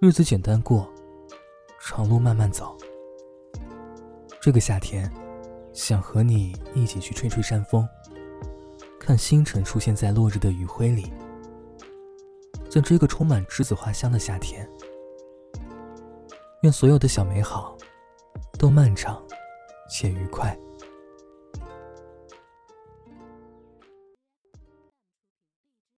日子简单过长路慢慢走。这个夏天想和你一起去吹吹山风看星辰出现在落日的余晖里。在这个充满栀子花香的夏天愿所有的小美好都漫长且愉快。